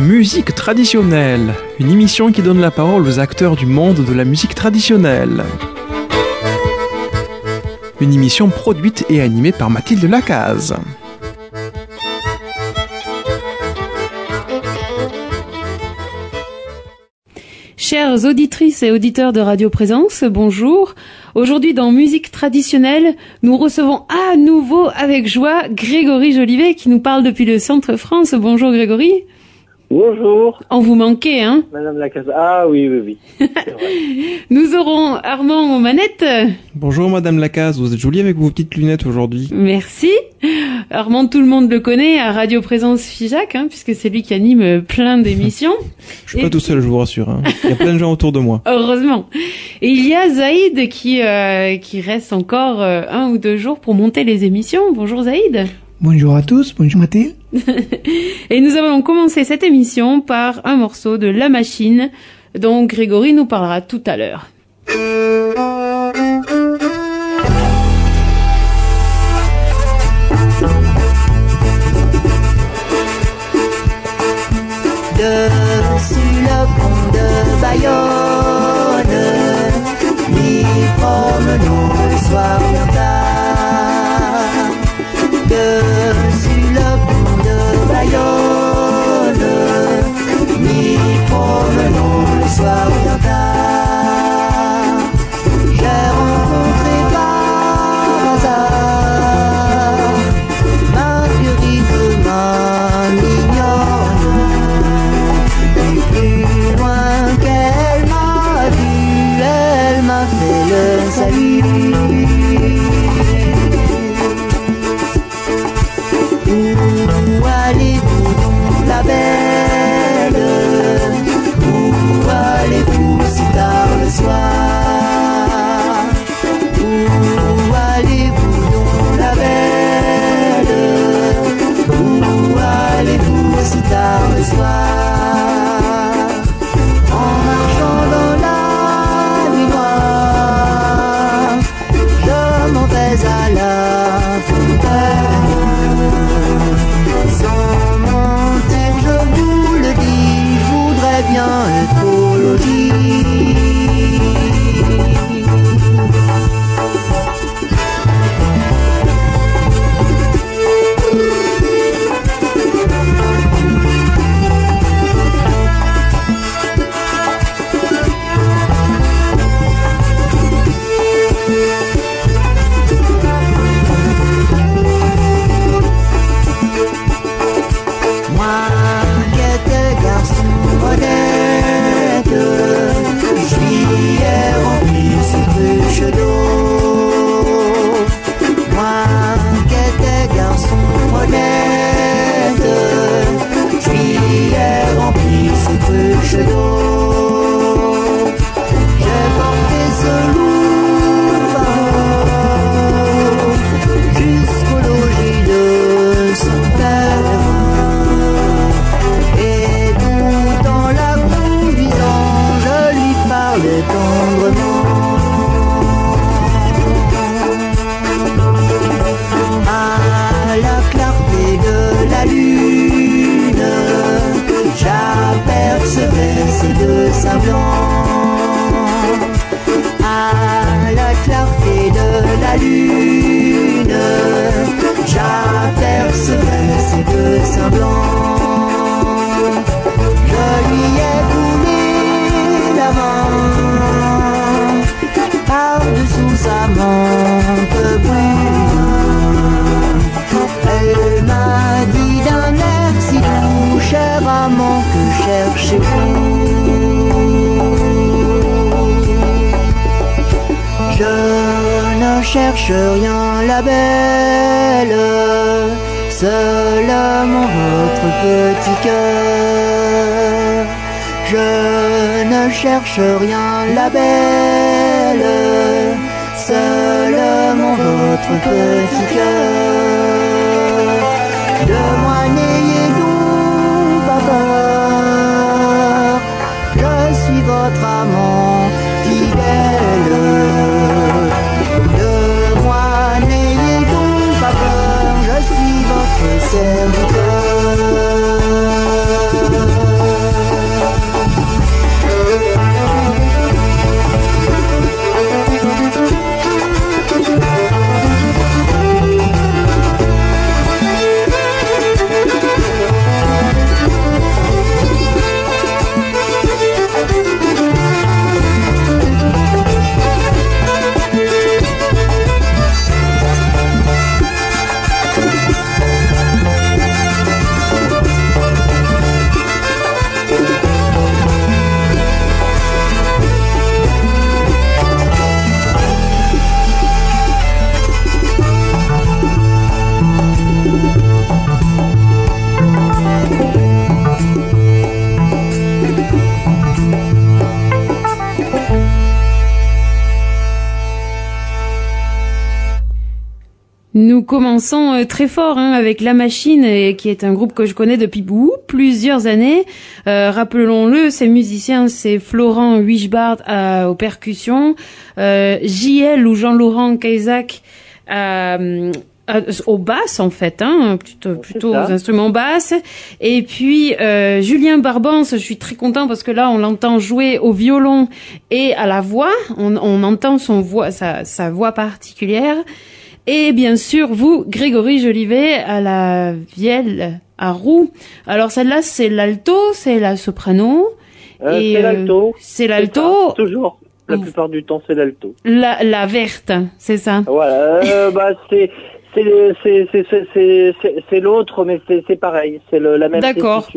Musique traditionnelle, une émission qui donne la parole aux acteurs du monde de la musique traditionnelle. Une émission produite et animée par Mathilde Lacaze. Chères auditrices et auditeurs de Radio Présence, bonjour. Aujourd'hui dans Musique traditionnelle, nous recevons à nouveau avec joie Grégory Jolivet qui nous parle depuis le Centre France. Bonjour Grégory. Bonjour. On vous manquait, hein Madame Lacaze. Ah oui, oui, oui. Nous aurons Armand aux manettes. Bonjour Madame Lacaze, vous êtes jolie avec vos petites lunettes aujourd'hui. Merci. Armand, tout le monde le connaît à Radio Présence Figeac, hein, puisque c'est lui qui anime plein d'émissions. Je suis pas tout seul, je vous rassure. Hein. Il y a plein de gens autour de moi. Heureusement. Et il y a Zaïd qui, euh, qui reste encore euh, un ou deux jours pour monter les émissions. Bonjour Zaïd. Bonjour à tous, bonjour Mathilde. Et nous allons commencer cette émission par un morceau de La Machine dont Grégory nous parlera tout à l'heure. Dessus le pont de Bayonne, m'y promenons le soir cherche rien, la belle, seulement votre petit cœur. Je ne cherche rien, la belle, seulement votre petit cœur. De moi n'ayez donc pas peur, je suis votre amant peur, Nous commençons euh, très fort hein, avec La Machine, et, qui est un groupe que je connais depuis plusieurs années. Euh, Rappelons-le, ces musiciens, c'est Florent Wichbard euh, aux percussions, euh, JL ou Jean-Laurent Kaisak euh, euh, aux basses en fait, hein, plutôt, plutôt aux instruments basses. Et puis euh, Julien Barbance, je suis très content parce que là on l'entend jouer au violon et à la voix. On, on entend son voix, sa, sa voix particulière. Et bien sûr vous, Grégory Jolivet, à la vielle à roue. Alors celle-là c'est l'alto, c'est la soprano. Euh, Et, c'est euh, l'alto. c'est l'alto. Toujours. La plupart du temps, c'est l'alto. La, la verte, c'est ça. Voilà. Euh, bah, c'est c'est l'autre, mais c'est c'est pareil. C'est la même D'accord.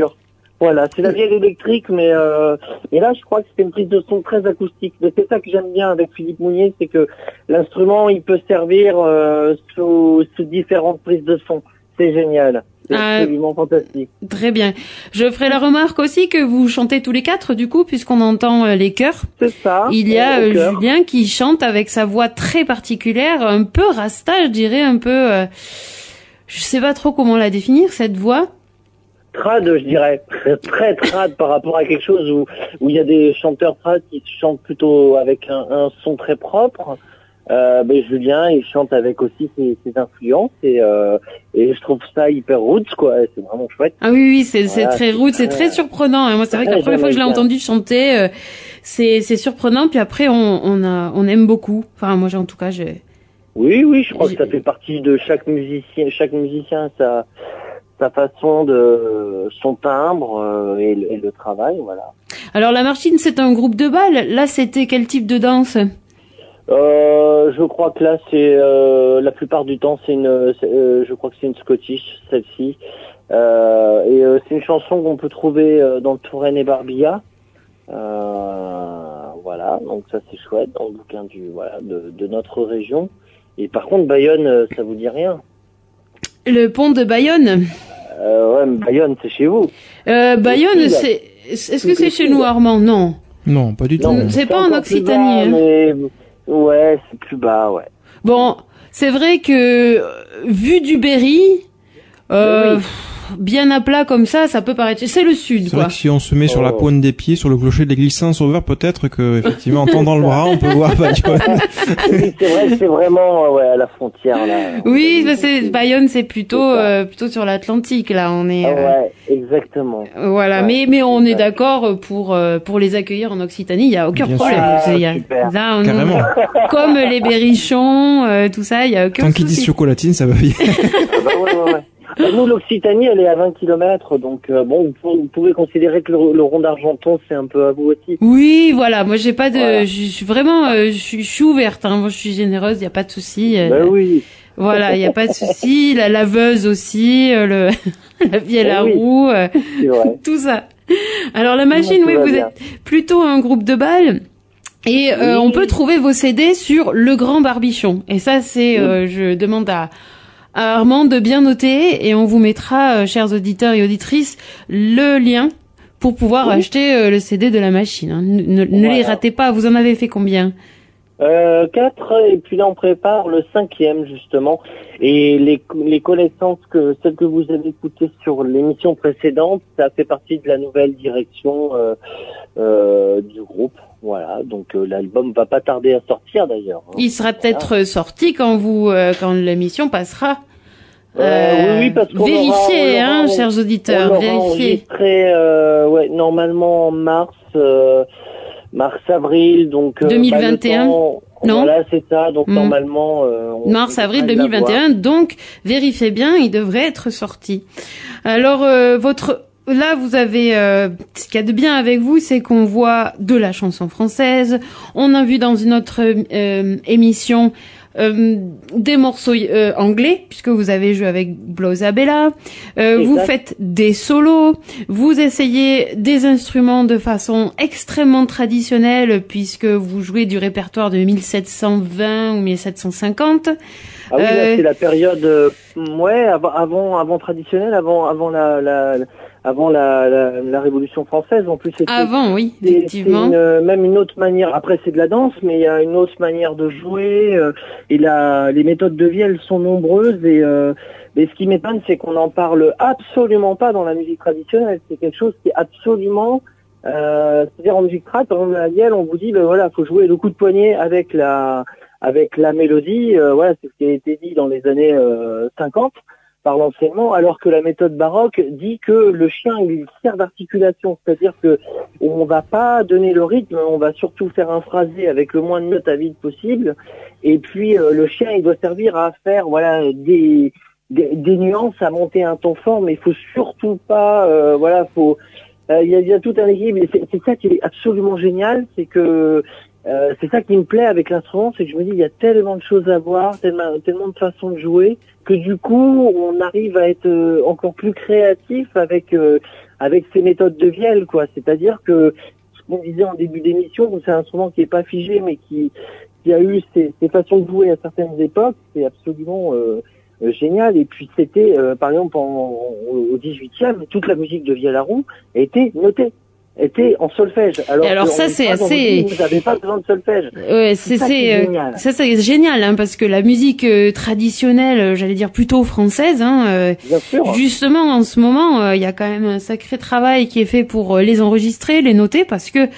Voilà, c'est la vieille électrique, mais euh, et là, je crois que c'est une prise de son très acoustique. Mais c'est ça que j'aime bien avec Philippe Mounier, c'est que l'instrument, il peut servir euh, sous, sous différentes prises de son. C'est génial. C'est Ah. absolument fantastique. Très bien. Je ferai la remarque aussi que vous chantez tous les quatre, du coup, puisqu'on entend euh, les chœurs. C'est ça. Il y a euh. Julien qui chante avec sa voix très particulière, un peu rasta, je dirais, un peu... euh, je sais pas trop comment la définir, cette voix. Trad, je dirais, très trad par rapport à quelque chose où où il y a des chanteurs trad qui chantent plutôt avec un, un son très propre. Euh, ben Julien, il chante avec aussi ses, ses influences et euh, et je trouve ça hyper roots quoi. C'est vraiment chouette. Ah oui, oui, c'est c'est Voilà, très rude, c'est très- surprenant. Et moi, c'est vrai que la première fois que je l'ai entendu chanter, euh, c'est c'est surprenant. Puis après, on, on a on aime beaucoup. Enfin, moi, j'ai- en tout cas, j'ai... Oui, oui, je crois que ça fait partie de chaque musicien, chaque musicien sa sa façon de son timbre euh, et, le- et le travail, voilà. Alors, la machine, c'est un groupe de balles. Là, c'était quel type de danse? Euh, je crois que là, c'est euh, la plupart du temps, c'est une, euh, je crois que c'est une Scottish, celle-ci, et c'est une chanson qu'on peut trouver dans le Touraine et Barbilla. Voilà, donc ça c'est chouette dans le bouquin du, voilà, de, de notre région. Et par contre, Bayonne, ça vous dit rien? Le pont de Bayonne. euh, Ouais, mais Bayonne, c'est chez vous. Euh, Bayonne, c'est... Est-ce que c'est chez nous, Armand? Non. Non, pas du tout. C'est pas en Occitanie, bas, hein. mais ouais, c'est plus bas, ouais. Bon, c'est vrai que euh, vu du Berry, euh, oui. Bien à plat comme ça, ça peut paraître. C'est le sud, C'est vrai quoi. que si on se met sur la Oh. pointe des pieds, sur le clocher de l'église Saint-Sauveur, peut-être que, effectivement, en tendant le bras, on peut voir Bayonne. Oui, c'est vrai, c'est vraiment euh, ouais à la frontière là. Oui, bah, c'est Bayonne, c'est plutôt euh, plutôt sur l'Atlantique là. On est Ah euh, ouais, exactement. voilà, Ouais, mais mais on est d'accord pour euh, pour les accueillir en Occitanie. Il y a aucun Bien problème. sûr. Ah, C'est- il y a- super. là, on- Carrément. comme les berrichons, euh, tout ça, il y a aucun Tant qu'ils disent chocolatine, ça va bien. Ah bah ouais, ouais, ouais. Bah, nous, l'Occitanie, elle est à 20 km, donc euh, bon, vous pouvez, considérer que le, le rond d'Argenton, c'est un peu à vous aussi. Oui, voilà. Moi, j'ai pas de. Voilà. Je suis vraiment. euh, je suis ouverte. Hein. Moi, je suis généreuse. Il y a pas de souci. euh, Bah oui. Voilà, il y a pas de souci. La laveuse aussi, euh, le la vielle à Eh oui. roue, euh, tout ça. Alors la machine, oui, vous bien. êtes plutôt un groupe de balles. Et euh, on peut trouver vos CD sur Le Grand Barbichon. Et ça, c'est, euh, je demande à, à Armand de bien noter et on vous mettra, euh, chers auditeurs et auditrices, le lien pour pouvoir Oui. acheter euh, le CD de la machine. hein. Ne, les ratez pas. Vous en avez fait combien? Euh, quatre, et puis là, on prépare le cinquième, justement. Et les, les connaissances que, celles que vous avez écoutées sur l'émission précédente, ça fait partie de la nouvelle direction euh, euh, du groupe. Voilà, donc euh, l'album va pas tarder à sortir d'ailleurs. hein. Il sera peut-être sorti quand vous, euh, quand l'émission passera. Euh, oui, oui, parce qu'on vérifiez, aura- on hein, chers On auditeurs, l'aura vérifiez. euh, ouais, normalement en mars, euh, mars-avril, donc... euh, 2021, bah, temps- non Voilà, c'est ça, donc Hmm. normalement... euh, on- Mars, on avril devrait l'avoir. 2021, donc vérifiez bien, il devrait être sorti. Alors, euh, votre... Là, vous avez... euh, ce qu'il y a de bien avec vous, c'est qu'on voit de la chanson française. On a vu dans une autre euh, émission euh, des morceaux euh, anglais, puisque vous avez joué avec Blosabella. Euh, vous faites des solos. Vous essayez des instruments de façon extrêmement traditionnelle, puisque vous jouez du répertoire de 1720 ou 1750. Ah oui, Euh, c'est la période, euh, ouais, avant, avant, avant traditionnelle, avant, avant la, la, avant la, la, la Révolution française. En plus, c'était Avant, oui, effectivement. une, euh, même une autre manière. Après, c'est de la danse, mais il y a une autre manière de jouer. euh, et la, les méthodes de vie, elles sont nombreuses. Et euh, mais ce qui m'étonne, c'est qu'on n'en parle absolument pas dans la musique traditionnelle. C'est quelque chose qui est absolument euh, c'est-à-dire en musique trad, par exemple, à la vielle, on vous dit, ben voilà, faut jouer le coup de poignet avec la, avec la mélodie. euh, voilà, c'est ce qui a été dit dans les années euh, 50 par l'enseignement, alors que la méthode baroque dit que le chien il sert d'articulation, c'est-à-dire que on va pas donner le rythme, on va surtout faire un phrasé avec le moins de notes à vide possible, et puis euh, le chien il doit servir à faire voilà des des, nuances, à monter un ton fort, mais il faut surtout pas, euh, voilà, faut euh, il y, y a tout un équilibre. c'est ça qui est absolument génial, c'est que euh, c'est ça qui me plaît avec l'instrument, c'est que je me dis il y a tellement de choses à voir, tellement, tellement de façons de jouer, que du coup on arrive à être euh, encore plus créatif avec euh, avec ces méthodes de vielle, quoi. C'est-à-dire que ce qu'on disait en début d'émission, c'est un instrument qui est pas figé, mais qui qui a eu ses, ses façons de jouer à certaines époques, c'est absolument euh, euh, génial. Et puis c'était, euh, par exemple, en, au 18e, toute la musique de Vialaroux était notée, était en solfège. Alors, alors ça, en c'est assez- Vous n'avez pas besoin de solfège. Ouais, c'est ça qui est c'est euh, génial. ça c'est génial hein, parce que la musique euh, traditionnelle, euh, j'allais dire plutôt française, hein, euh, Bien sûr. justement en ce moment, euh, il y a quand même un sacré travail qui est fait pour les enregistrer, les noter, parce que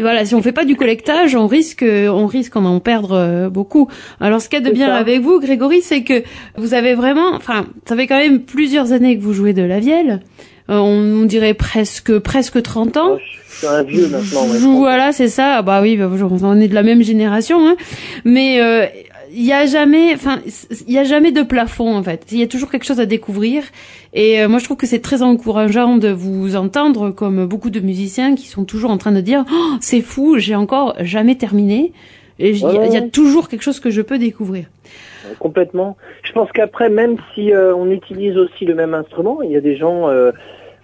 voilà, si on fait pas du collectage, on risque, on risque d'en perdre euh, beaucoup. Alors, ce qu'il y a de C'est bien ça. avec vous, Grégory, c'est que vous avez vraiment, enfin, ça fait quand même plusieurs années que vous jouez de la vielle. Euh, on, on dirait presque, presque 30 ans. Je suis un vieux maintenant. ouais, voilà, c'est ça. Bah oui, bah, on est de la même génération, hein. Mais euh, il y a jamais, enfin, il y a jamais de plafond en fait. Il y a toujours quelque chose à découvrir. Et euh, moi, je trouve que c'est très encourageant de vous entendre comme beaucoup de musiciens qui sont toujours en train de dire, oh, c'est fou, j'ai encore jamais terminé. Et il y, Ouais, y a toujours quelque chose que je peux découvrir. Complètement. Je pense qu'après, même si euh, on utilise aussi le même instrument, il y a des gens euh,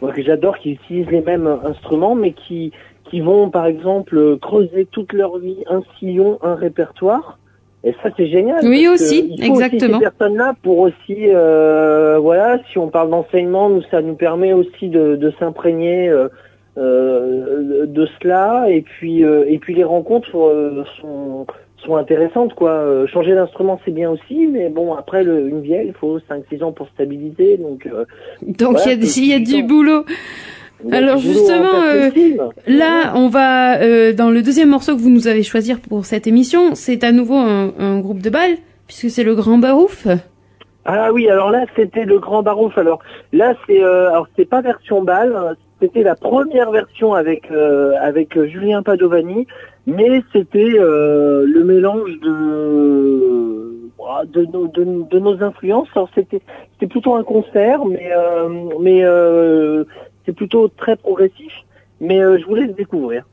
moi, que j'adore qui utilisent les mêmes instruments, mais qui qui vont, par exemple, creuser toute leur vie un sillon, un répertoire. Et ça, c'est génial. Oui, aussi, il faut exactement. Aussi ces personnes-là pour aussi, euh, voilà, si on parle d'enseignement, nous, ça nous permet aussi de, de s'imprégner euh, euh, de cela. Et puis, euh, et puis les rencontres euh, sont sont intéressantes quoi. Euh, changer d'instrument c'est bien aussi, mais bon après le, une vielle il faut 5-6 ans pour stabiliser donc. euh, Donc il y a, Voilà, y du boulot. il y a Alors, du boulot en justement, euh. Là, on va euh, dans le deuxième morceau que vous nous avez choisi pour cette émission. C'est à nouveau un, un groupe de balles, puisque c'est le Grand Barouf. Ah oui, alors là c'était le grand barouf. Alors là c'est euh, alors c'est pas version balle, hein, c'était la première version avec avec Julien Padovani, mais c'était euh, le mélange de ah, de nos de, nos influences. Alors c'était c'était plutôt un concert, mais euh, mais euh, c'est plutôt très progressif. Mais euh, je vous laisse découvrir.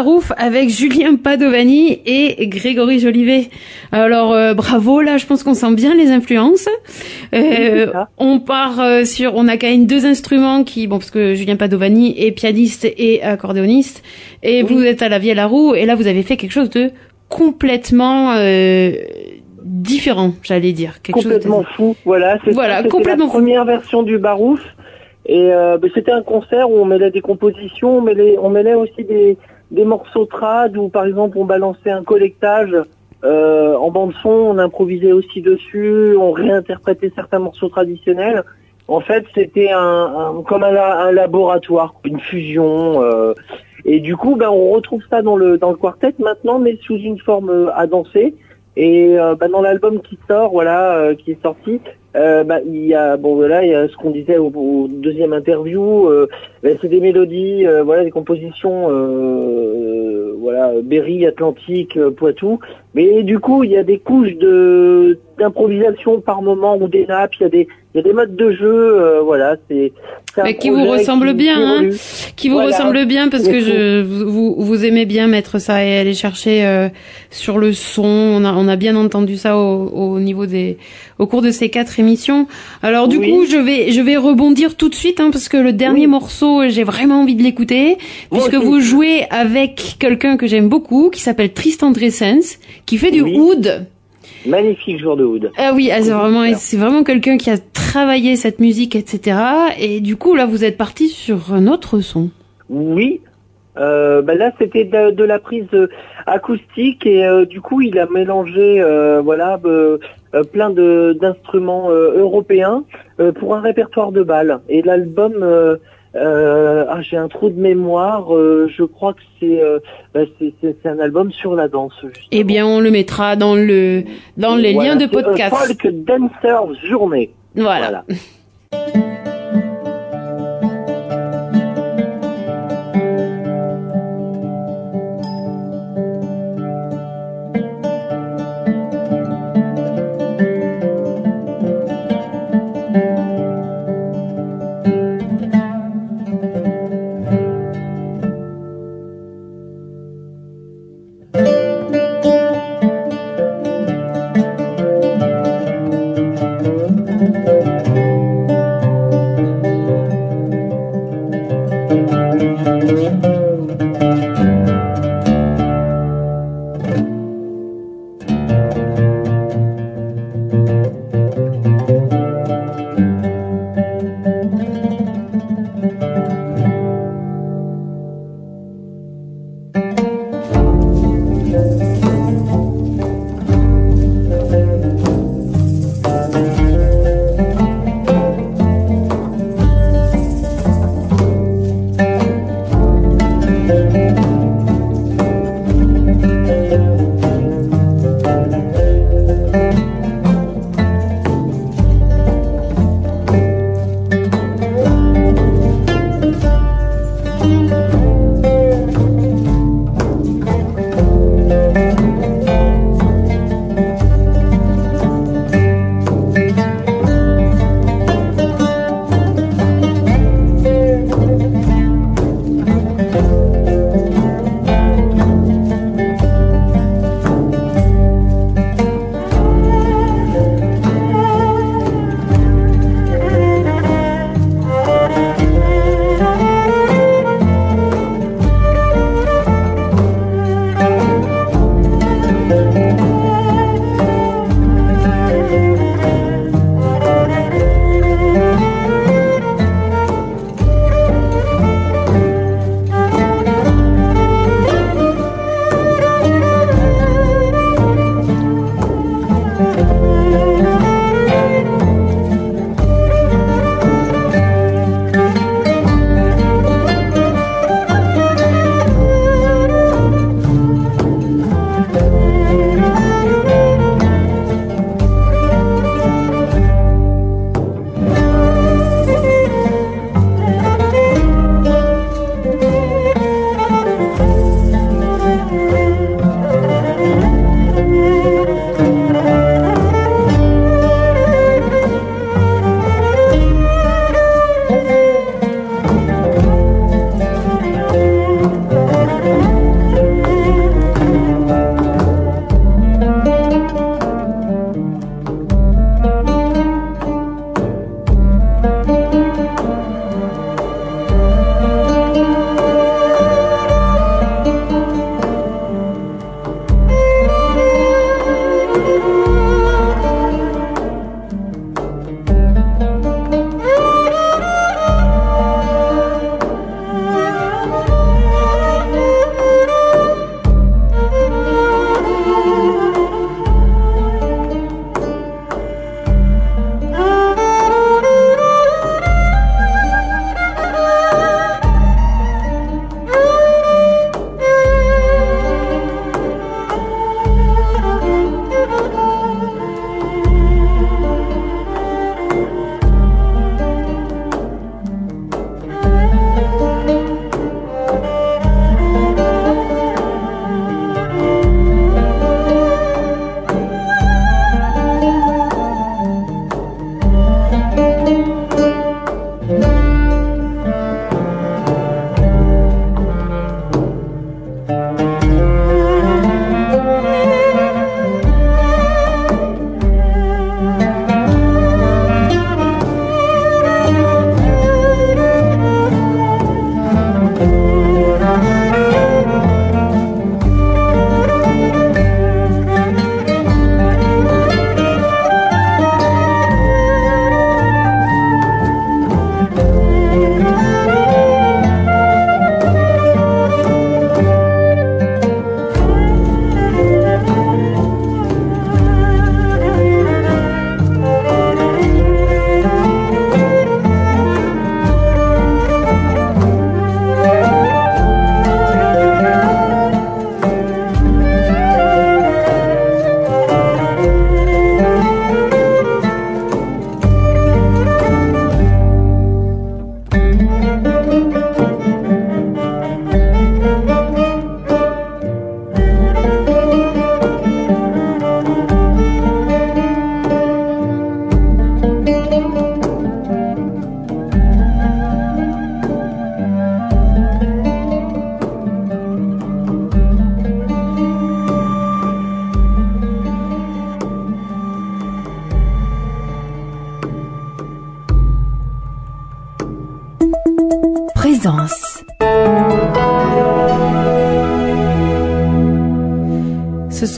Barouf avec Julien Padovani et Grégory Jolivet. Alors euh, bravo, là je pense qu'on sent bien les influences. Euh, on part euh, sur, on a quand même deux instruments qui, bon parce que Julien Padovani est pianiste et accordéoniste, et vous êtes à la vie à la roue, et là vous avez fait quelque chose de complètement différent, j'allais dire. Quelque complètement fou, voilà. Voilà, complètement la première version du barouf. Et euh, ben, c'était un concert où on mêlait des compositions, on mêlait, on mêlait aussi des, des morceaux trad où par exemple on balançait un collectage euh, en bande son, on improvisait aussi dessus, on réinterprétait certains morceaux traditionnels. En fait, c'était un, comme un, laboratoire, une fusion. Euh, et du coup, ben, on retrouve ça dans le dans le quartet maintenant, mais sous une forme euh, à danser. Et euh, ben, dans l'album qui sort, voilà, qui est sorti, euh, bah, il y a bon voilà il y a ce qu'on disait au, deuxième interview euh, ben, c'est des mélodies euh, voilà des compositions euh, voilà Berry Atlantique Poitou. Mais du coup il y a des couches de d'improvisation par moment ou des nappes il y a des il y a des modes de jeu voilà c'est mais qui vous ressemble bien hein, qui vous ressemble bien parce que je vous vous aimez bien mettre ça et aller chercher sur le son. On a on a bien entendu ça au, au niveau des au cours de ces quatre émission. Alors du coup, je vais je vais rebondir tout de suite hein, parce que le dernier morceau, j'ai vraiment envie de l'écouter puisque vous jouez avec quelqu'un que j'aime beaucoup qui s'appelle Tristan Dressens qui fait du oud. Magnifique jour de oud. Ah oui, ah, c'est vraiment c'est vraiment quelqu'un qui a travaillé cette musique, etc. Et du coup là, vous êtes parti sur un autre son. Oui, euh, bah là, c'était de, la prise euh, acoustique et euh, du coup, il a mélangé, voilà, plein d'instruments européens pour un répertoire de balles. Et l'album, ah, j'ai un trou de mémoire. je crois que bah, c'est c'est un album sur la danse. Justement. Eh bien, on le mettra dans le dans les liens de podcast. Folk Dancer Journée. voilà.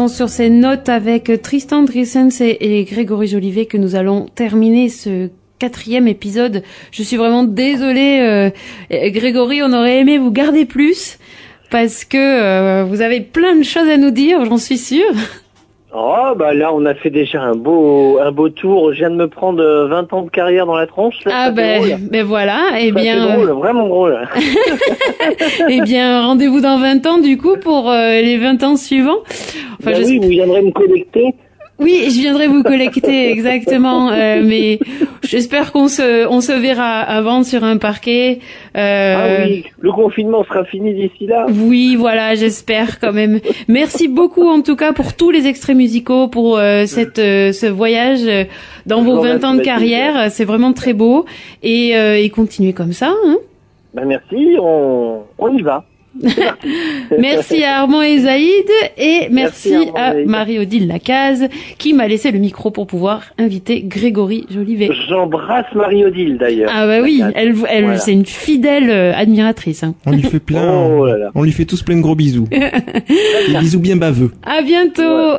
Sur ces notes avec Tristan Drissens et, Grégory Jolivet que nous allons terminer ce quatrième épisode. Je suis vraiment désolée, euh, Grégory, on aurait aimé vous garder plus parce que euh, vous avez plein de choses à nous dire, j'en suis sûre. Oh bah là on a fait déjà un beau un beau tour. Je viens de me prendre 20 ans de carrière dans la tronche. ah ben ben voilà. Et eh bien drôle, vraiment drôle. eh bien rendez-vous dans 20 ans du coup pour euh, les 20 ans suivants. Enfin, ben oui, vous viendrez me connecter oui, je viendrai vous collecter exactement, euh, mais j'espère qu'on se on se verra avant sur un parquet. Euh... Ah oui, le confinement sera fini d'ici là. Oui, voilà, j'espère quand même. Merci beaucoup en tout cas pour tous les extraits musicaux, pour euh, cette euh, ce voyage dans vos 20 ans de carrière, c'est vraiment très beau et, et continuez comme ça. Hein. Ben merci, on on y va. merci à Armand et Zaïd et merci, à Marie-Odile Lacaze qui m'a laissé le micro pour pouvoir inviter Grégory Jolivet. J'embrasse Marie-Odile d'ailleurs. Ah bah oui, elle, elle c'est une fidèle euh, admiratrice. Hein. On lui fait plein, oh on lui fait tous plein de gros bisous. Des bisous bien baveux. À bientôt.